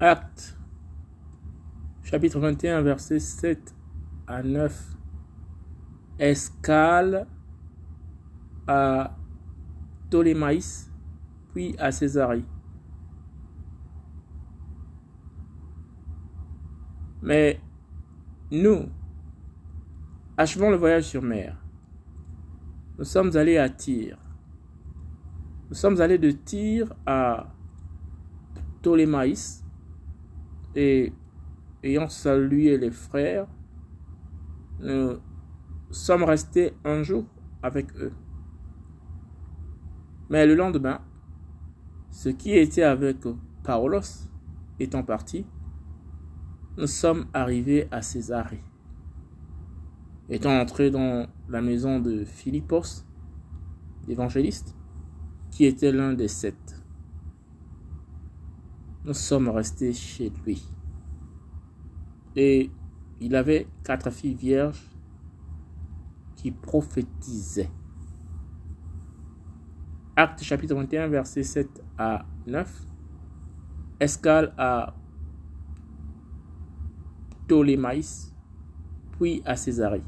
Acte, chapitre 21, versets 7 à 9. Escale à Ptolémaïs, puis à Césarée. Mais nous, achevons le voyage sur mer. Nous sommes allés à Tyr. Nous sommes allés de Tyr à Ptolémaïs et ayant salué les frères, nous sommes restés un jour avec eux. Mais le lendemain, ce qui était avec Paulos étant parti, nous sommes arrivés à Césarée. Étant entrés dans la maison de Philippos, l'évangéliste, qui était l'un des sept, nous sommes restés chez lui. Et il avait quatre filles vierges qui prophétisaient. Acte chapitre 21, versets 7 à 9. Escale à Ptolémaïs, puis à Césarée.